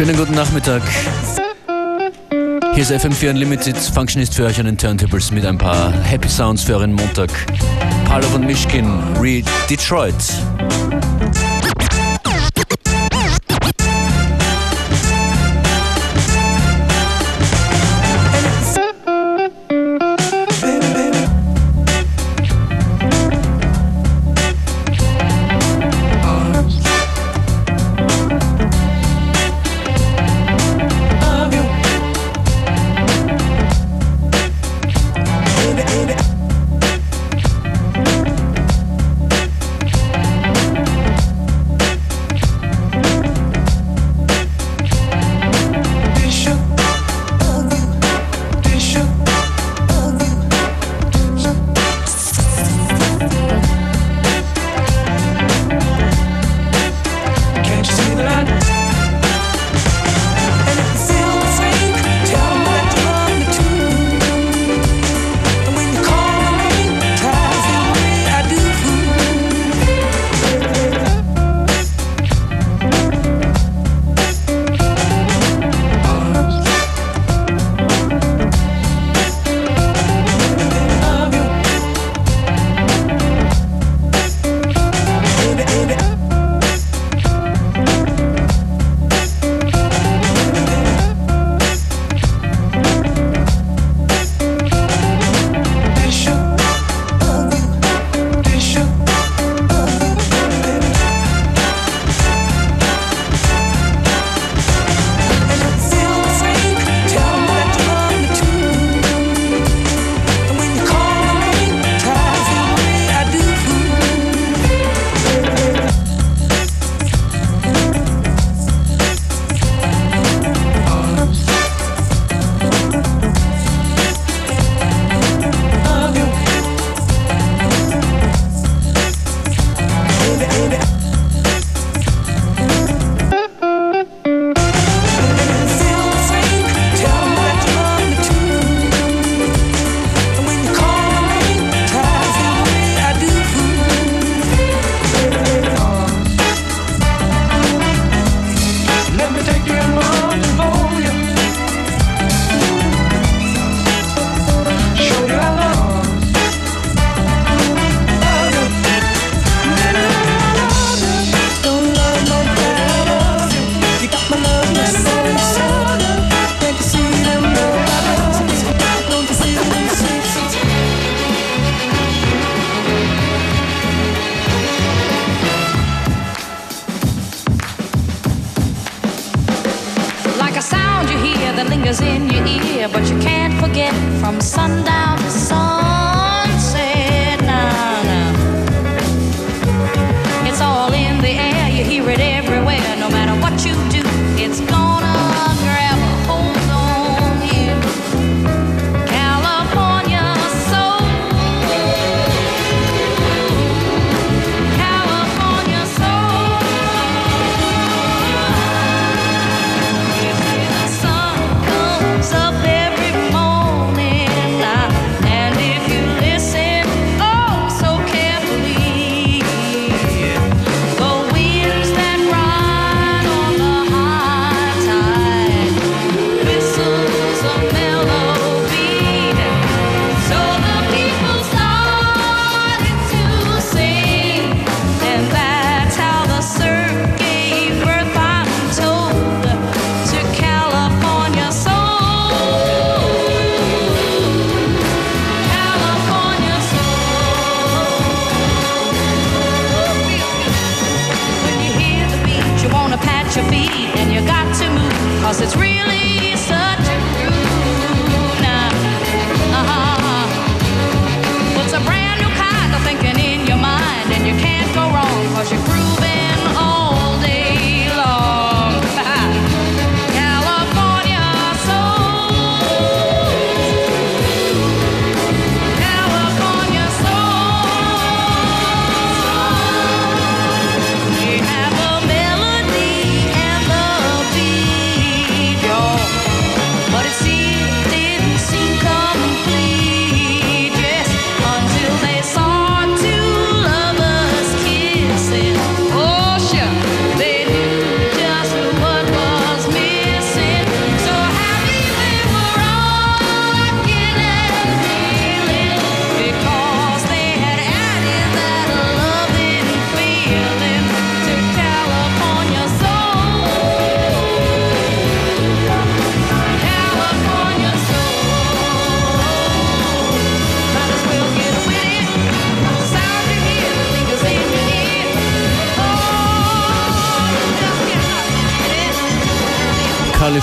Schönen guten Nachmittag. Hier ist FM4 Unlimited, Functionist für euch an den Turntables mit ein paar Happy Sounds für euren Montag. Paulo von Mischkin, Re Detroit.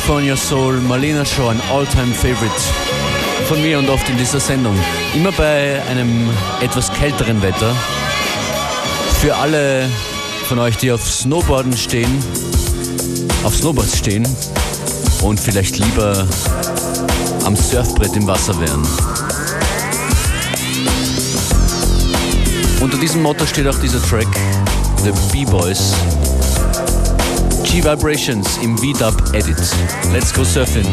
California Soul, Marlena Shaw, ein All-Time Favorite von mir und oft in dieser Sendung. Immer bei einem etwas kälteren Wetter. Für alle von euch, die auf Snowboarden stehen, auf Snowboards stehen und vielleicht lieber am Surfbrett im Wasser wären. Unter diesem Motto steht auch dieser Track, The B-Boys. G-Vibrations im V-Dub Edit. Let's go surfing.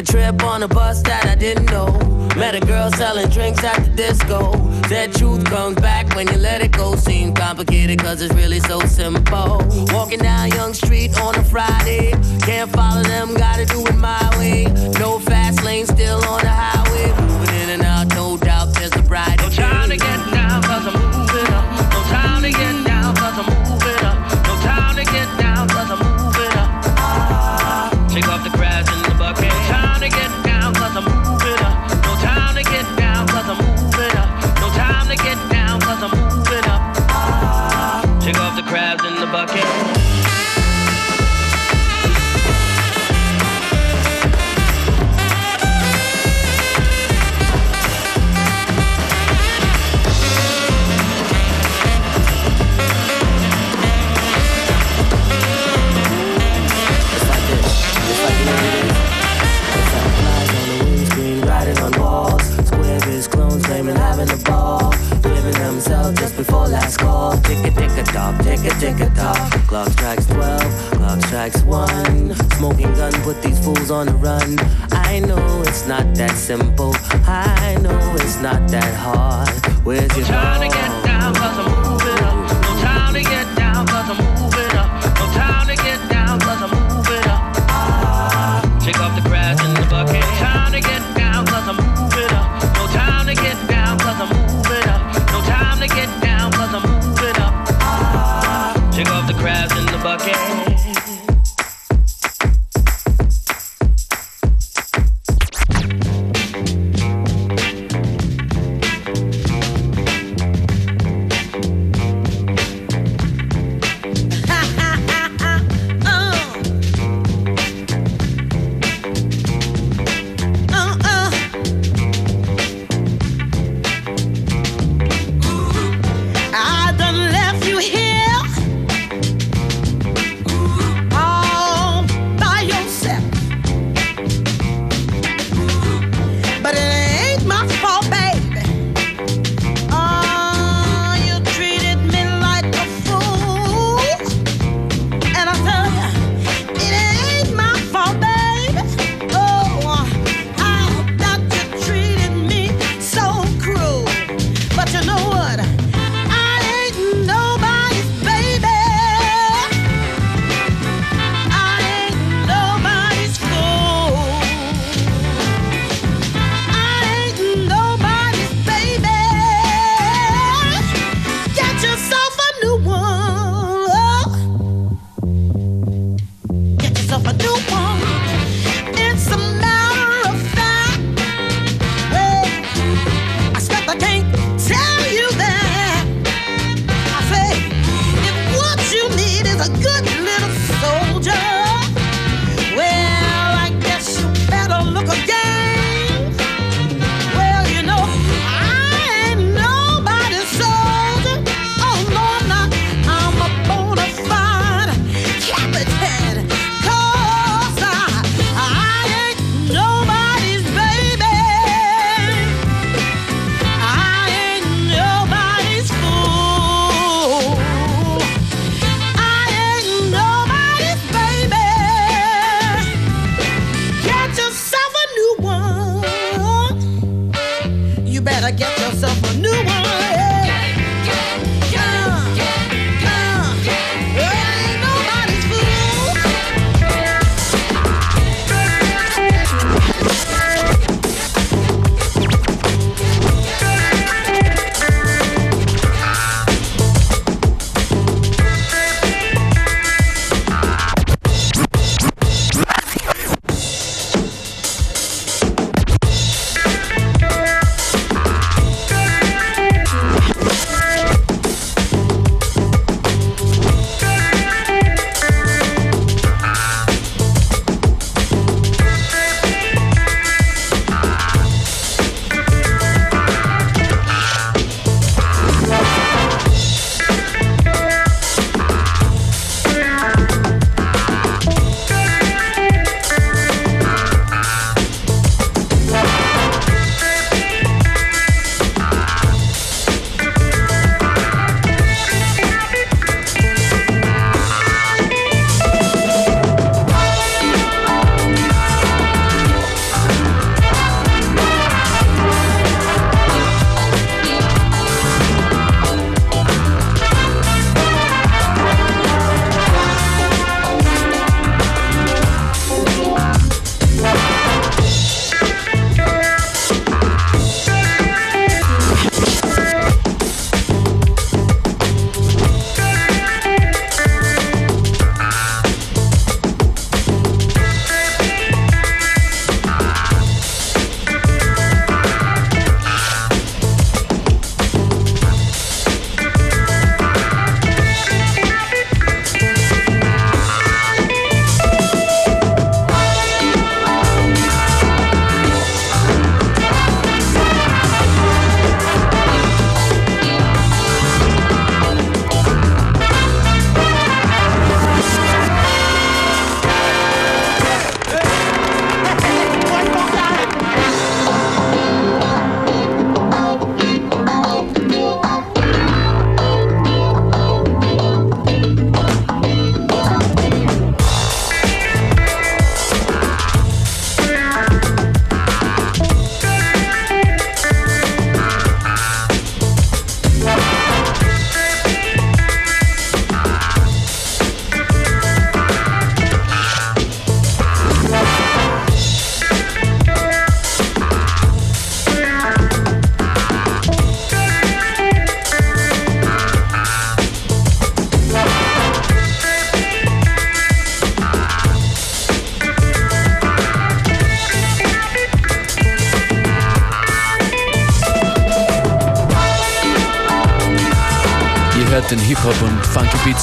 On a bus that I didn't know. Met a girl selling drinks at the disco. That truth comes back when you let it go. Seems complicated cause it's really so simple. Walking down Yonge Street on a Friday. Can't follow them, gotta do it my way. No fast lane, still on the highway. Last call. Tick a tick a tock, tick a tick a tock. Clock strikes 12, clock strikes 1. Smoking gun put these fools on the run. I know it's not that simple. I know it's not that hard. Where's your time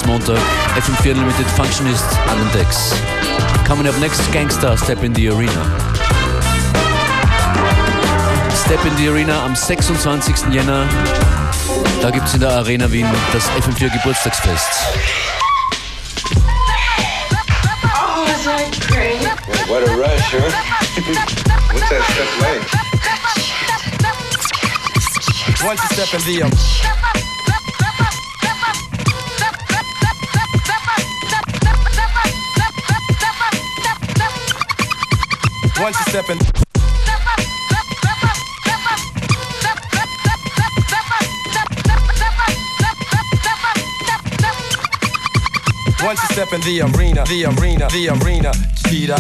Montag. FM4 Unlimited Functionist an den Decks. Coming up next, Gangster Step in the Arena. Step in the Arena am 26. Jänner. Da gibt es in der Arena Wien das FM4 Geburtstagsfest. Oh, is that great? What a rush, huh? What's that stuff like? Once you step in the um, Once you step in the arena, the arena, the arena, cheetah.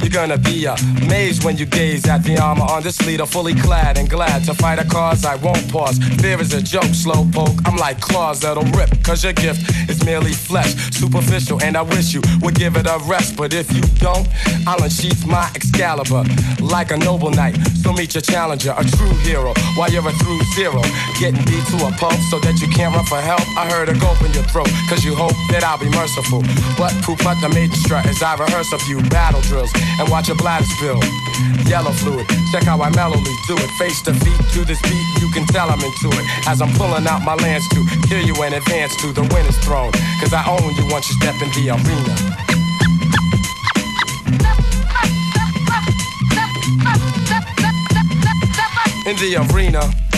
You're gonna be amazed when you gaze at the armor on this leader, fully clad and glad to fight a cause I won't pause. Fear is a joke, slow poke. I'm like claws that'll rip, cause your gift is merely flesh, superficial, and I wish you would give it a rest. But if you don't, I'll unsheath my Excalibur like a noble knight. So meet your challenger, a true hero, while you're a through zero. Getting beat to a pulp so that you can't run for help. I heard a gulp in your throat, cause you hope that I'll be merciful. But poop out the maiden strut as I rehearse a few battle drills and watch your bladder spill. Yellow fluid, check how I mellowly do it. Face to feet to this beat, you can tell I'm into it. As I'm pulling out my lance to kill you in advance to the winner's throne. Cause I own you once you step in the arena. In the arena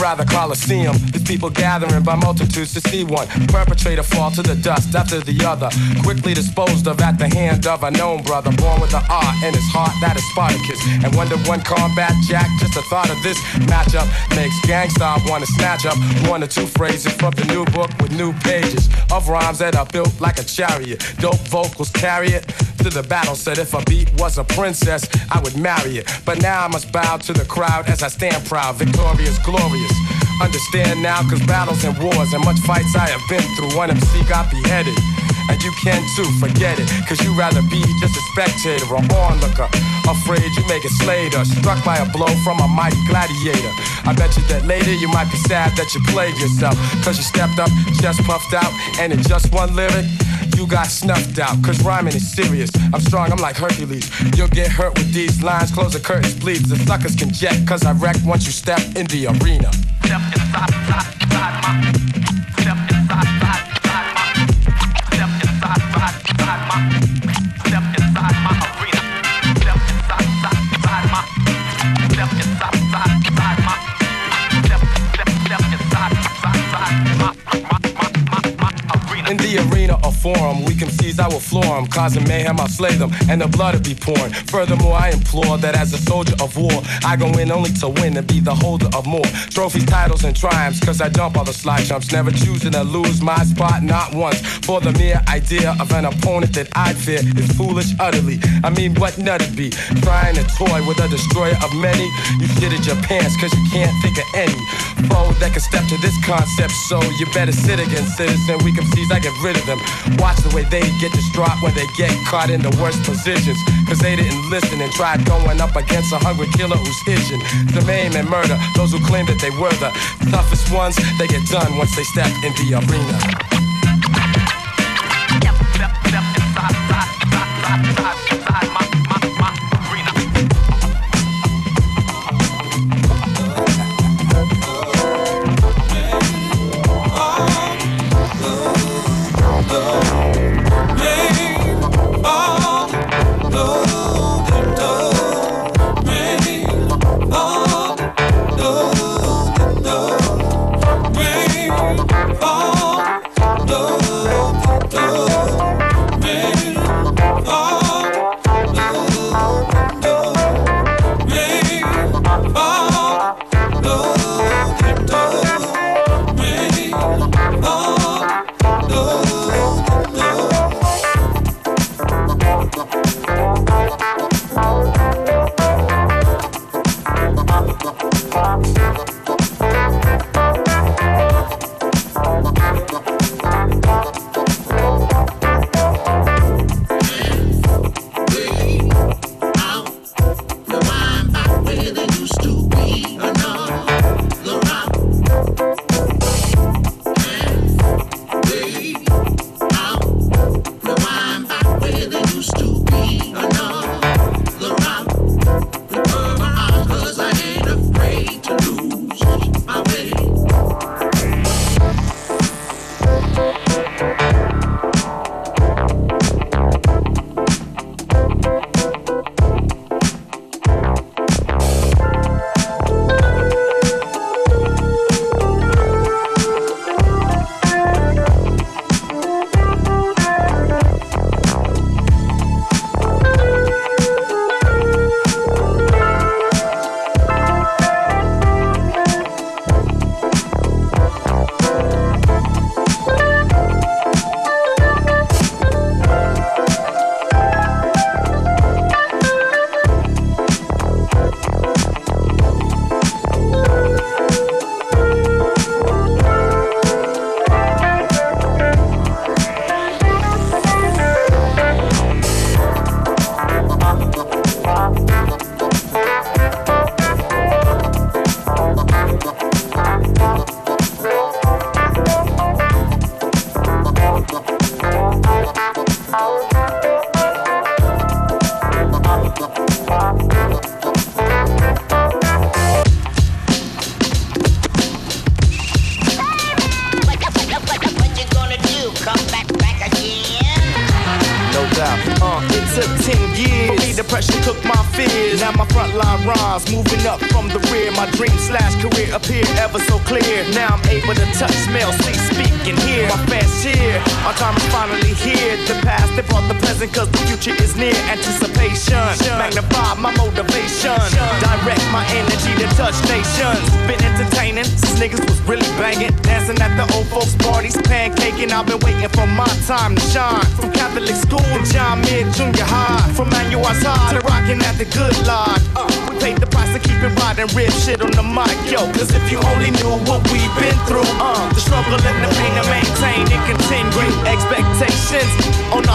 rather Coliseum. There's people gathering by multitudes to see one perpetrator fall to the dust after the other, quickly disposed of at the hand of a known brother, born with an art in his heart that is Spartacus. And one to one combat jack, just the thought of this matchup makes Gang Starr wanna snatch up one or two phrases from the new book with new pages of rhymes that are built like a chariot. Dope vocals carry it to the battle. Said if a beat was a princess, I would marry it. But now I must bow to the crowd as I stand proud, victorious, glorious. Understand now, cause battles and wars and much fights I have been through. One MC got beheaded. And you can too, forget it. Cause you rather be just a spectator or onlooker. Afraid you may get slayed or struck by a blow from a mighty gladiator. I bet you that later you might be sad that you played yourself. Cause you stepped up, chest puffed out, and in just one lyric, you got snuffed out. Cause rhyming is serious. I'm strong, I'm like Hercules. You'll get hurt with these lines. Close the curtains, please. The suckers can jet. Cause I wreck once you step in the arena. Step inside, inside, inside forum, seize, I will floor them. Causing mayhem, I'll slay them, and the blood will be pouring. Furthermore, I implore that as a soldier of war, I go in only to win and be the holder of more trophies, titles, and triumphs. Cause I jump all the slide jumps, never choosing to lose my spot, not once. For the mere idea of an opponent that I'd fear is foolish utterly. I mean, what nut it be? Trying to toy with a destroyer of many? You shitted your pants cause you can't think of any foe that can step to this concept. So you better sit against citizen. We can seize, I get rid of them. Watch the way they get distraught when they get caught in the worst positions. Cause they didn't listen and tried going up against a hungry killer who's itching to maim and murder those who claim that they were the toughest ones. They get done once they step in the arena.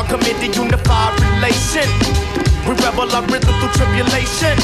On our committee, unified relation. We rebel our rhythm through tribulation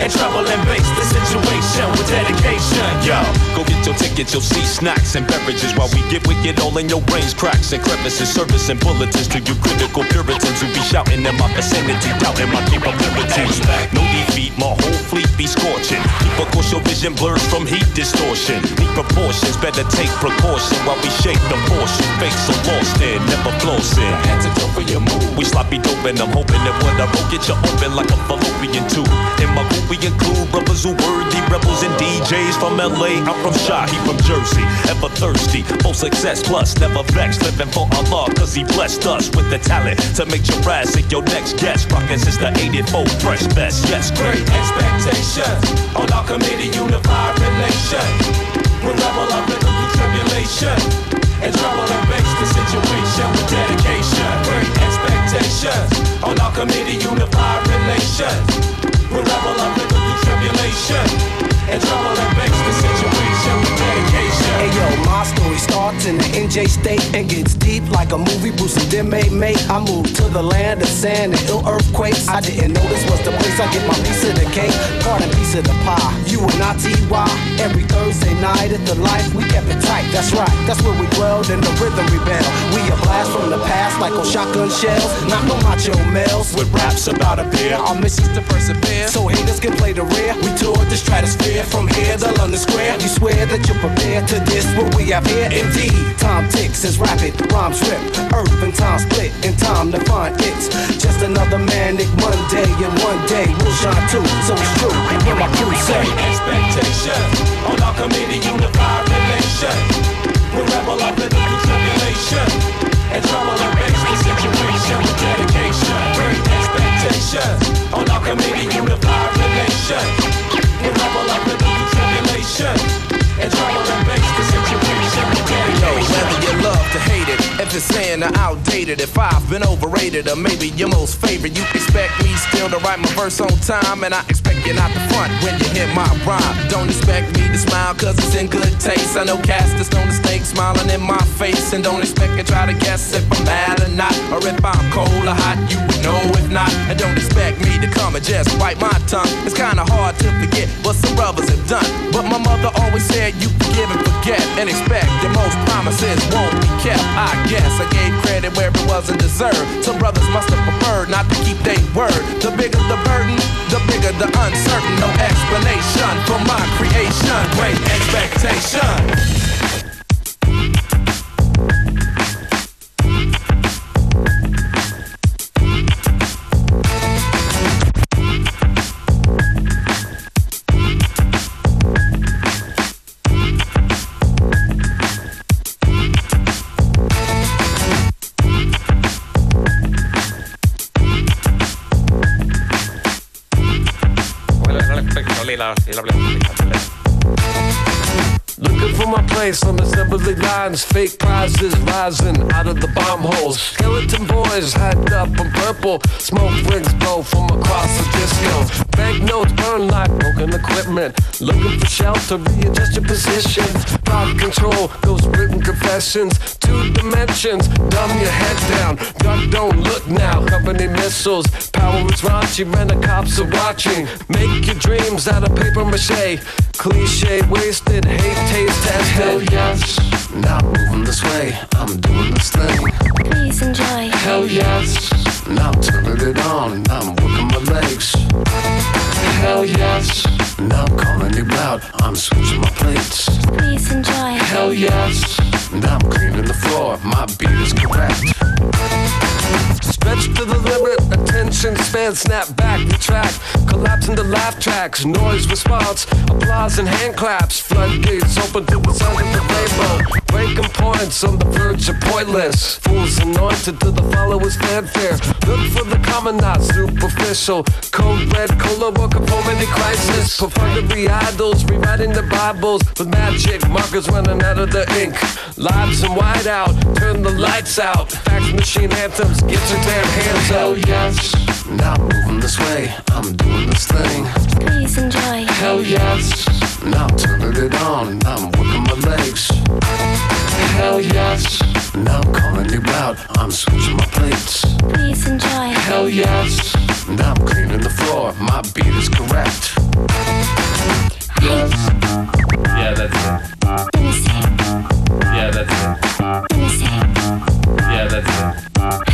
and trouble and base the situation with dedication, yo. Go get your tickets, you'll see snacks and beverages while we get wicked all in your brains, cracks and crevices, service and bulletins to you critical puritans who be shouting in my vicinity, doubting my capabilities. No defeat, my whole fleet be scorching. Keep a course, your vision blurs from heat distortion. Need proportions, better take precaution while we shape the portion. Fake so lost in, never flossing. Antidote for your mood. We sloppy dope and I'm hoping that what I wrote get you open like a fallopian tube. In my group we include brothers who worthy rebels and DJs from LA. I'm from Shy, he from Jersey. Ever thirsty, full success plus never vexed. Living for Allah, cause he blessed us with the talent to make your ass your next guest. Rockin' since the 84 fresh best. Yes, great expectations on our committee, unified relation. We rebel up in tribulation and trouble and face the situation with dedication. Great expectations on our committee, unified relations. We're rebel in the tribulation and trouble and face the situation with dedication. Hey yo, my story starts in the NJ state and gets deep like a movie Bruce and them made mate. I moved to the land of sand and ill earthquakes. I didn't know this was the place I get my piece of the cake, part and piece of the pie. You and I TY every Thursday night at the life we kept it tight. That's right, that's where we dwelled in the rhythm rebel. We a blast from the past like on shotgun shells, not no macho males With raps about a beer. our mission's to persevere, so haters can play the rear. We toured the stratosphere from here to London Square. You swear that you're prepared to this what we have here? Indeed, time ticks as rapid rhymes rip. Earth and time split, and time to find it's just another manic Monday, and one day we'll shine too. So it's true, when my crew say. expectations on our committee, unified relation. We rebel up in the tribulation it's saying outdated, if I've been overrated or maybe your most favorite, you expect me still to write my verse on time, and I expect you not to front when you hear my rhyme. Don't expect me to smile cause it's in good taste. I know casters don't mistake smiling in my face, and don't expect to try to guess if I'm mad or not, or if I'm cold or hot, you would know if not. And don't expect me to come and just bite my tongue. It's kinda hard to forget what some brothers have done, but my mother always said you forgive and forget, and expect that most promises won't be kept. I guess I gave credit where it wasn't deserved. Some brothers must have preferred not to keep their word. The bigger the burden, the bigger the uncertain. No explanation for my creation. Great expectation. Place on assembly lines. Fake prizes rising out of the bomb holes. Skeleton boys hide up in purple. Smoke rings blow from across the broken equipment. Looking for shelter, readjust your position. Thought control, those written confessions. Two dimensions, dumb your head down. Duck, don't look now. Company missiles, power is raunchy, when the cops are watching. Make your dreams out of paper mache. Cliche wasted, hate taste tested. Hell yes, now I'm moving this way. I'm doing this thing. Please enjoy. Hell yes, now I'm turning it on. Now I'm working my legs. Hell yes, now I'm calling you out. I'm switching my plates. Please enjoy. Hell yes, now I'm cleaning the floor. My beat is correct. Stretch to the limit, attention span, snap back, retract, collapse into laugh tracks, noise response, applause and hand claps, floodgates open to the sound of the rainbow. Breaking points on the verge of pointless. Fools anointed to the followers' fanfare. Look for the common, not superficial. Code red, cola, working for many crisis. Perfunctory idols, rewriting the Bibles with magic markers running out of the ink. Lives and white out, turn the lights out. Fax machine anthems, get your damn hands out. yes, now I'm moving this way. I'm doing this thing. Please enjoy. Hell yes, now I'm turning it on. Now I'm working my legs. Hell yes, now I'm calling you out. I'm switching my plates. Please enjoy. Hell yes, now I'm cleaning the floor. My beat is correct. Yes. Yeah, that's it. Let me see. Yeah, that's it. Let me see. Yeah, that's it.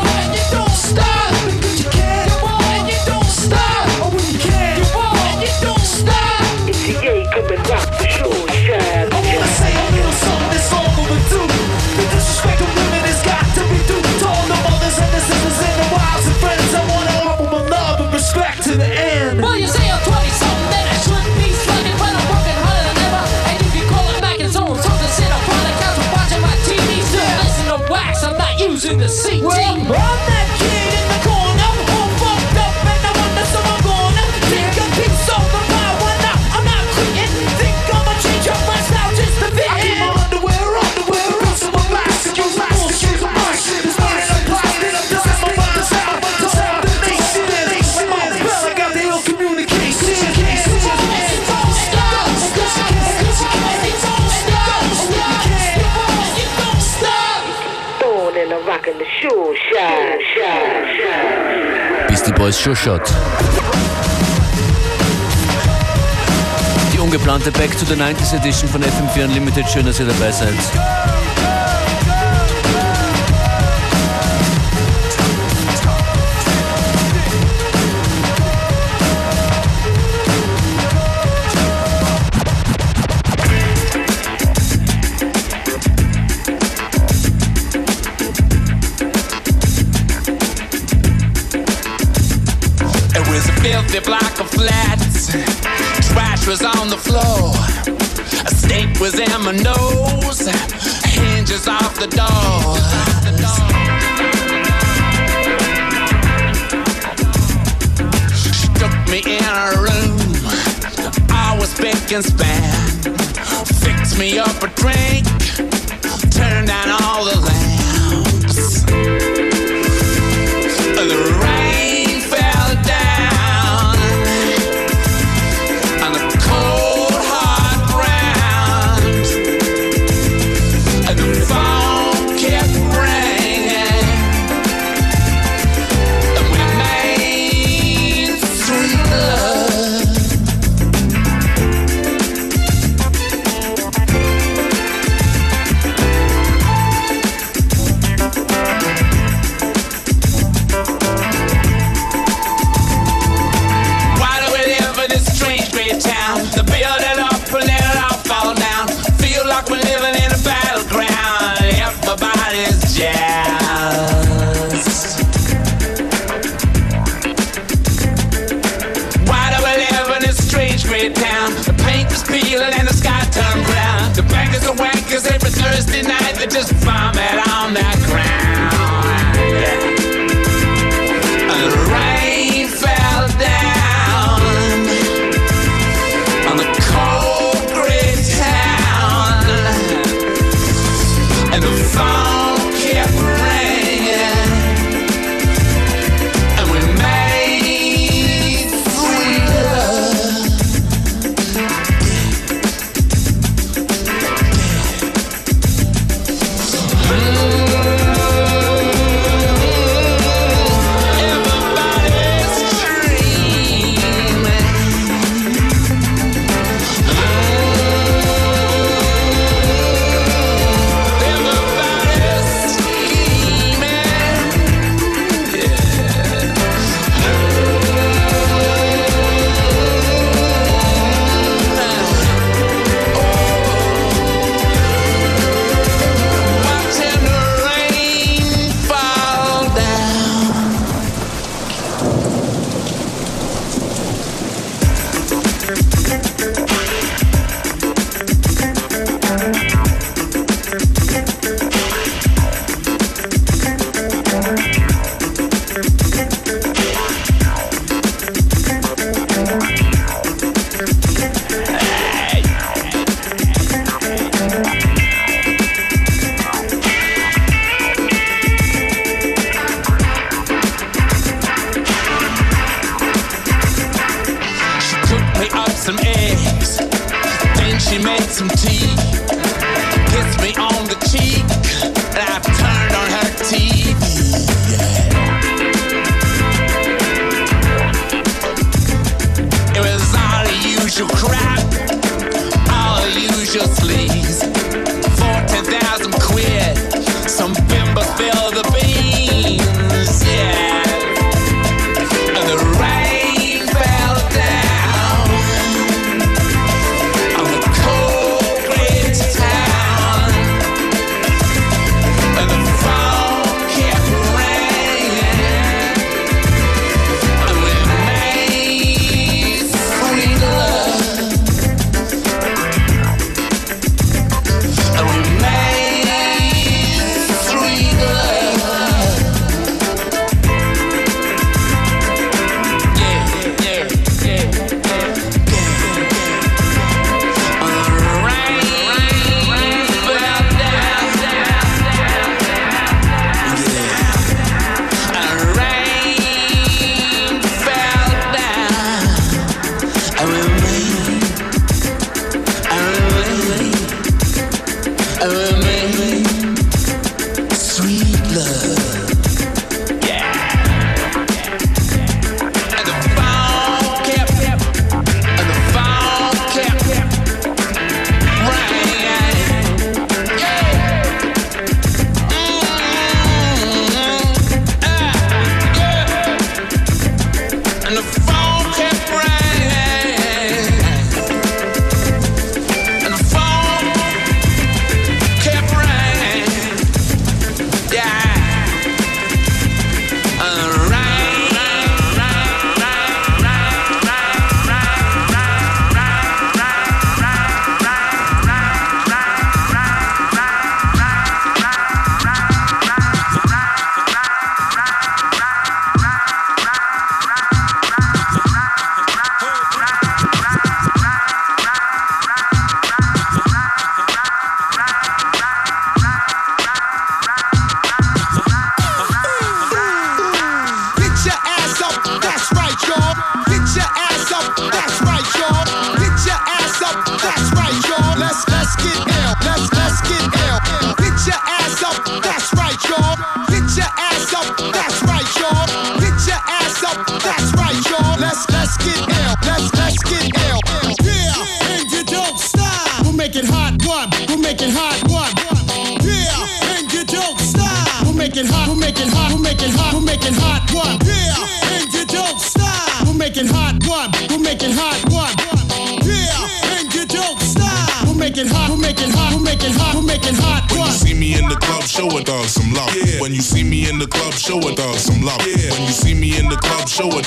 Boys Sure Shot. Die ungeplante Back to the 90s Edition von FM4 Unlimited. Schön, dass ihr dabei seid. empty block of flats. Trash was on the floor. A snake was in my nose. Hinges off the door. She took me in her room. I was big and span. Fixed me up a drink. Turned down all the lamps.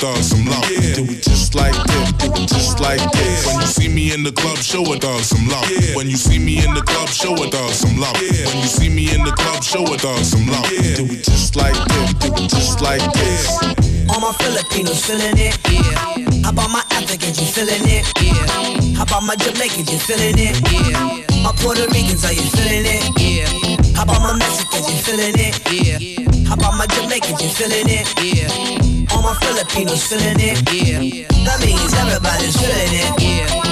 Dog some love. Do it just like this, do it just like this. When you see me in the club, show a dog some love. When you see me in the club, show a dog some love. When you see me in the club, show a dog some love. Do it just like this, do it just like this. All my Filipinos feeling it, yeah. How about my Africans, you feeling it, yeah. How about my Jamaicans, you feeling it, yeah. My Puerto Ricans, are you feeling it, yeah. How about my Mexicans, you feeling it, yeah. How about my Jamaicans, you feeling it, yeah. My Filipinos feeling it, yeah. That means everybody's feeling it, yeah.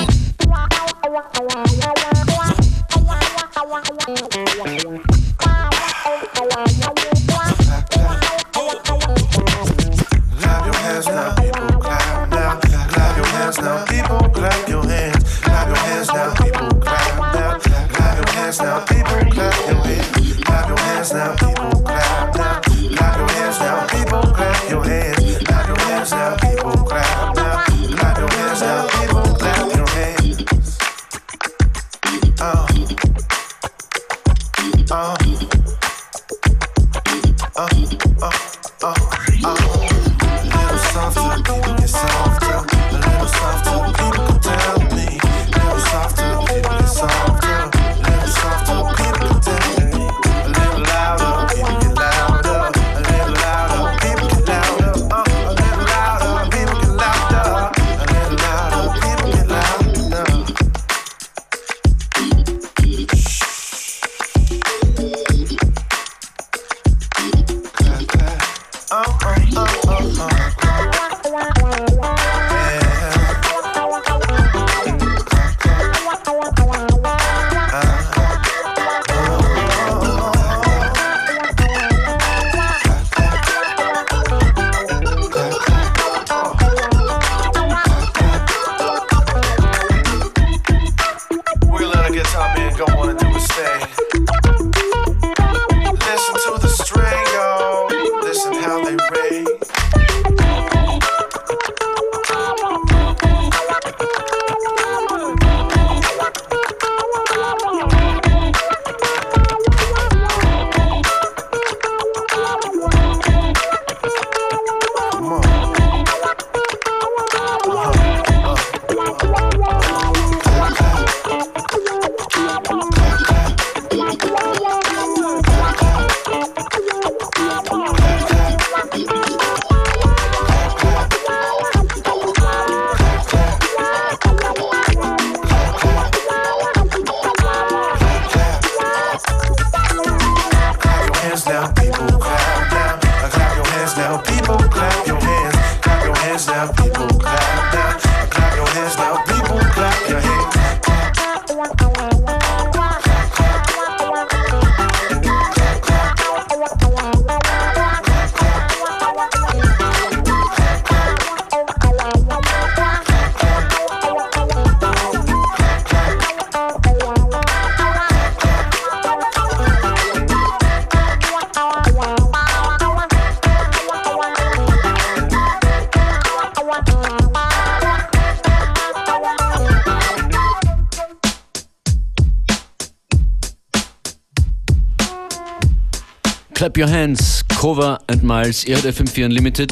Clap Your Hands, Cover and Miles, hört FM4 Unlimited.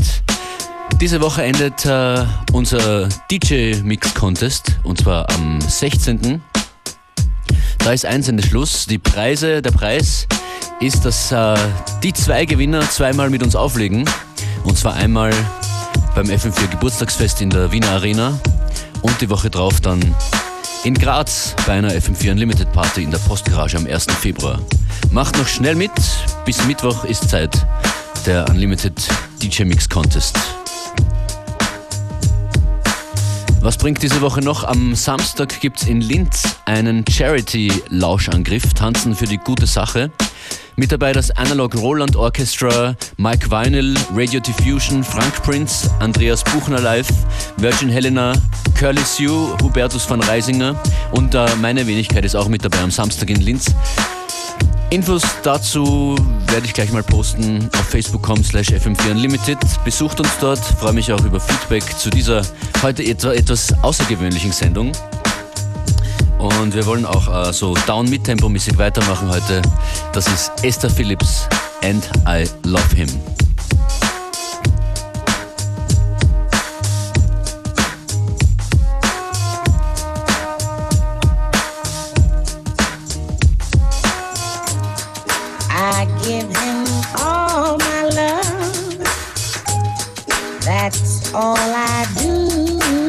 Diese Woche endet äh, unser DJ Mix Contest und zwar am 16. Da ist Einsendeschluss. Die Preise, der Preis ist, dass äh, die zwei Gewinner zweimal mit uns auflegen. Und zwar einmal beim FM4 Geburtstagsfest in der Wiener Arena und die Woche drauf dann in Graz bei einer FM4 Unlimited Party in der Postgarage am 1. Februar. Macht noch schnell mit, bis Mittwoch ist Zeit der Unlimited DJ Mix Contest. Was bringt diese Woche noch? Am Samstag gibt es in Linz einen Charity-Lauschangriff, Tanzen für die gute Sache. Mit dabei das Analog Roland Orchestra, Mike Vinyl, Radio Diffusion, Frank Prince, Andreas Buchner live, Virgin Helena, Curly Sue, Hubertus van Reisinger und äh, meine Wenigkeit ist auch mit dabei am Samstag in Linz. Infos dazu werde ich gleich mal posten auf facebook.com slash fm4unlimited. Besucht uns dort, freue mich auch über Feedback zu dieser heute etwa etwas außergewöhnlichen Sendung. Und wir wollen auch äh, so down mit Tempo-mäßig weitermachen heute. Das ist Esther Phillips and I Love Him. All I do.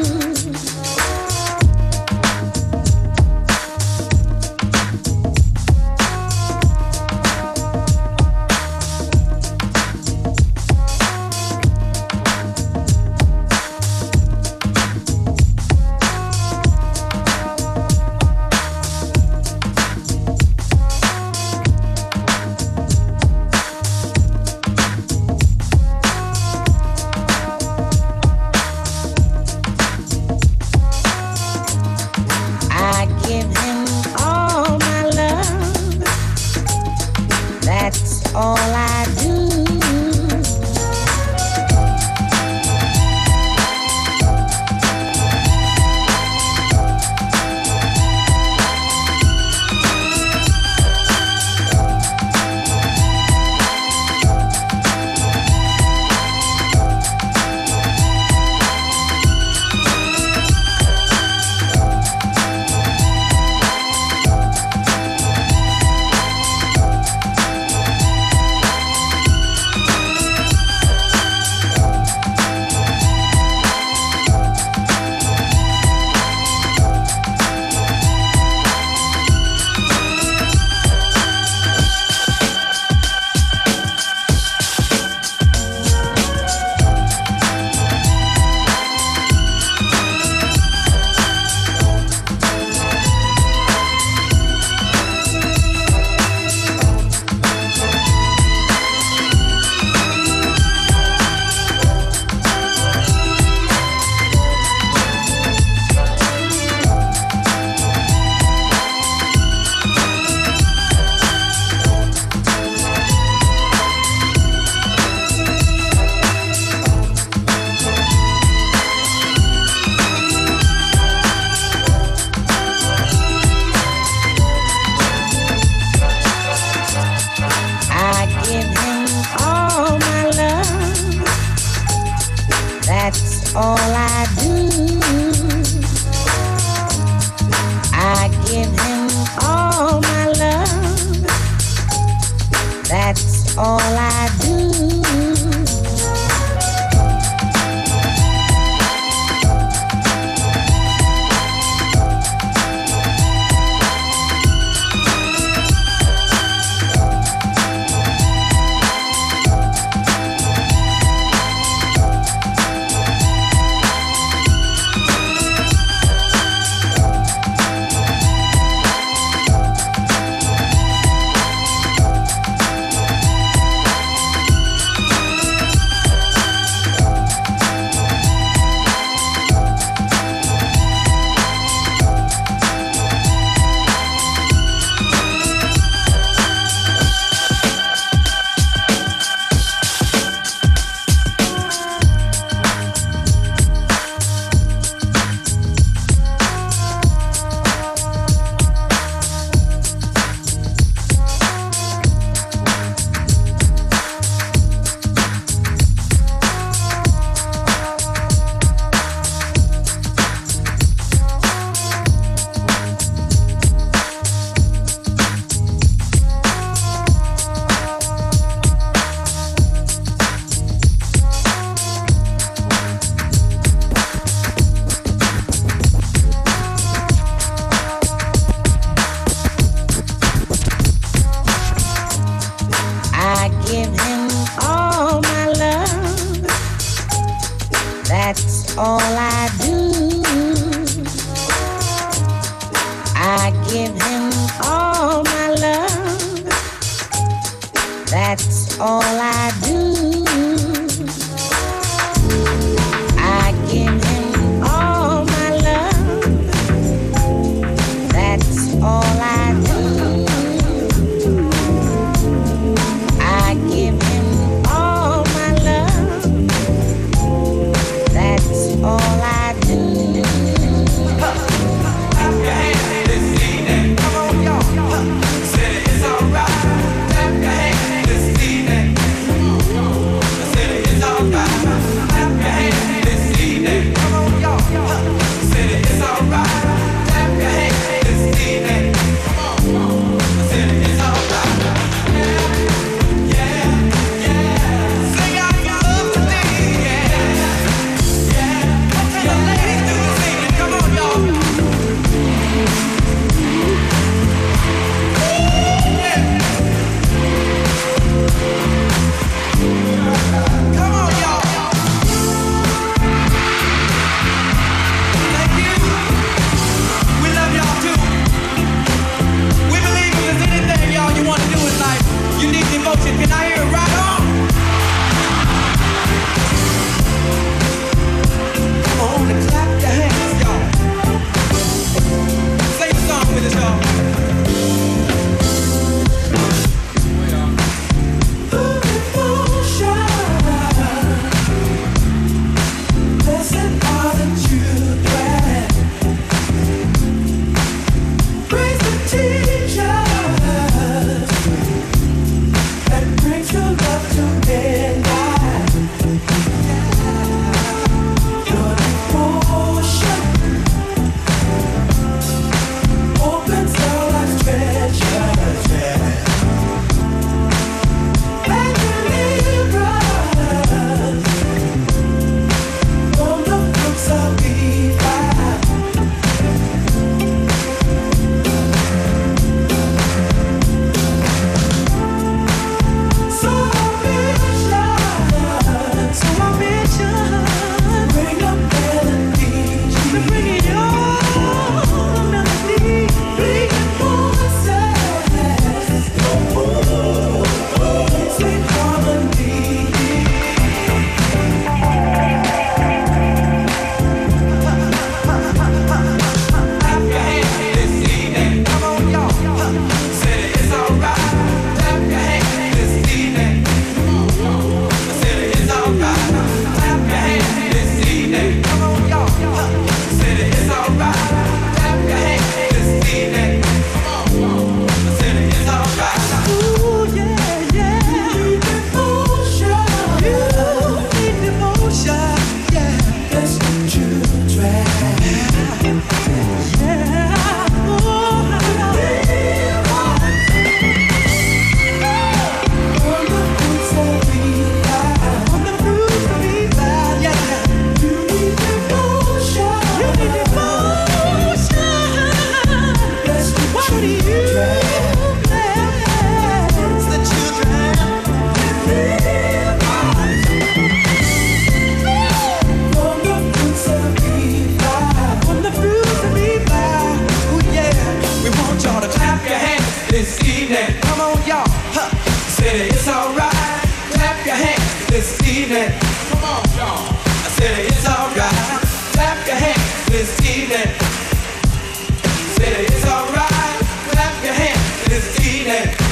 it's alright. Clap your hands this evening. Come on, y'all. I said it's alright. Clap your hands this evening. I said it's alright. Clap your hands this evening.